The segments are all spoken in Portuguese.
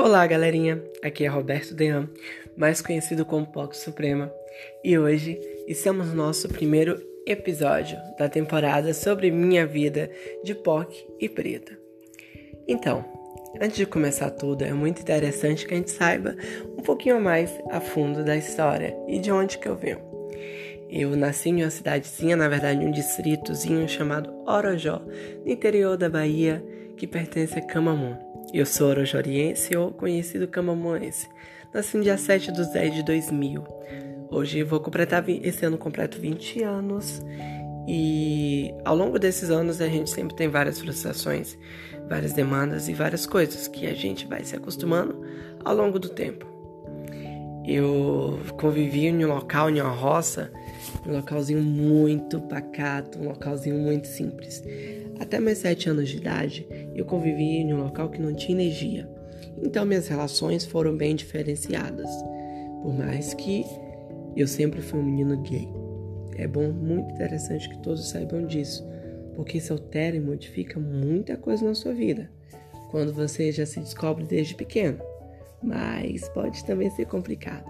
Olá, galerinha. Aqui é Roberto Dean, mais conhecido como POC Suprema, e hoje estamos no nosso primeiro episódio da temporada sobre minha vida de POC e preta. Então, antes de começar tudo, é muito interessante que a gente saiba um pouquinho mais a fundo da história e de onde que eu venho. Eu nasci em uma cidadezinha, na verdade, um distritozinho chamado Orojó, no interior da Bahia, que pertence a Camamu. Eu sou orojoriense ou conhecido camamoense. Nasci no dia 7 de 10 de 2000. Hoje vou completar, esse ano completo 20 anos. E ao longo desses anos a gente sempre tem várias frustrações, várias demandas e várias coisas que a gente vai se acostumando ao longo do tempo. Eu convivi em um local, em uma roça, um localzinho muito pacato, um localzinho muito simples. Até meus sete anos de idade, eu convivi em um local que não tinha energia. Então minhas relações foram bem diferenciadas. Por mais que eu sempre fui um menino gay. É bom, muito interessante que todos saibam disso, porque isso altera e modifica muita coisa na sua vida. Quando você já se descobre desde pequeno. Mas pode também ser complicado.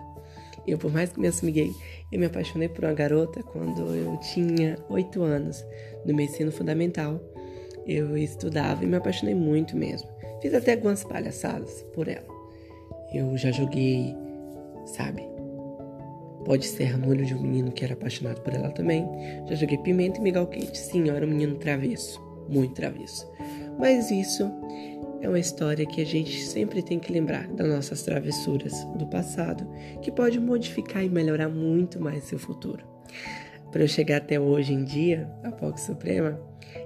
Eu, por mais que me assumi gay, eu me apaixonei por uma garota quando eu tinha 8 anos, no meu ensino fundamental eu estudava e me apaixonei muito mesmo. Fiz até algumas palhaçadas por ela. Eu já joguei, sabe? Pode ser no olho de um menino que era apaixonado por ela também. Já joguei pimenta e miguel quente. Sim, eu era um menino travesso, muito travesso. Mas isso é uma história que a gente sempre tem que lembrar das nossas travessuras do passado, que pode modificar e melhorar muito mais seu futuro. Para eu chegar até hoje em dia, a POC Suprema,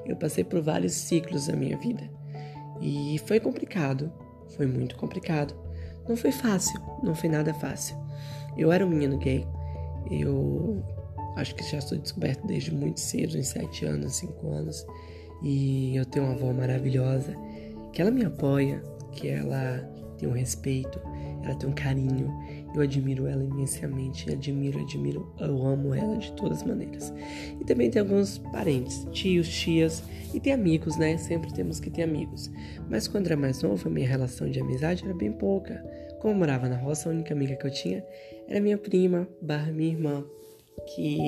eu passei por vários ciclos da minha vida. E foi complicado, foi muito complicado. Não foi fácil, não foi nada fácil. Eu era um menino gay, eu acho que já sou descoberto desde muito cedo, em 7 anos, 5 anos. E eu tenho uma avó maravilhosa, que ela me apoia, que ela tem um respeito, ela tem um carinho. Eu admiro ela imensamente, admiro, admiro, eu amo ela de todas as maneiras. E também tem alguns parentes, tios, tias e tem amigos, né? Sempre temos que ter amigos. Mas quando era mais novo, a minha relação de amizade era bem pouca. Como eu morava na roça, a única amiga que eu tinha era minha prima, barra minha irmã, que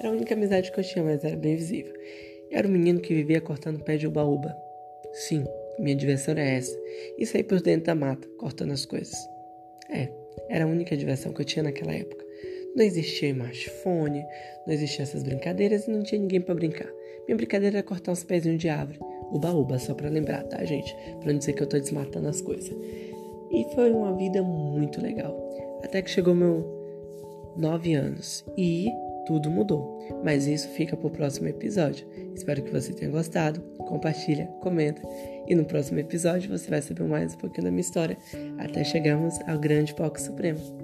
era a única amizade que eu tinha, mas era bem visível. Era um menino que vivia cortando pé de ubaúba. Sim, minha diversão era essa. E sair por dentro da mata, cortando as coisas. É, era a única diversão que eu tinha naquela época. Não existia smartphone, não existiam essas brincadeiras e não tinha ninguém para brincar. Minha brincadeira era cortar uns pezinhos de árvore. Uba-uba, só para lembrar, tá, gente? Pra não dizer que eu tô desmatando as coisas. E foi uma vida muito legal. Até que chegou meu nove anos. E tudo mudou. Mas isso fica para o próximo episódio. Espero que você tenha gostado. Compartilha, comenta. E no próximo episódio você vai saber mais um pouquinho da minha história. Até chegamos ao grande palco supremo.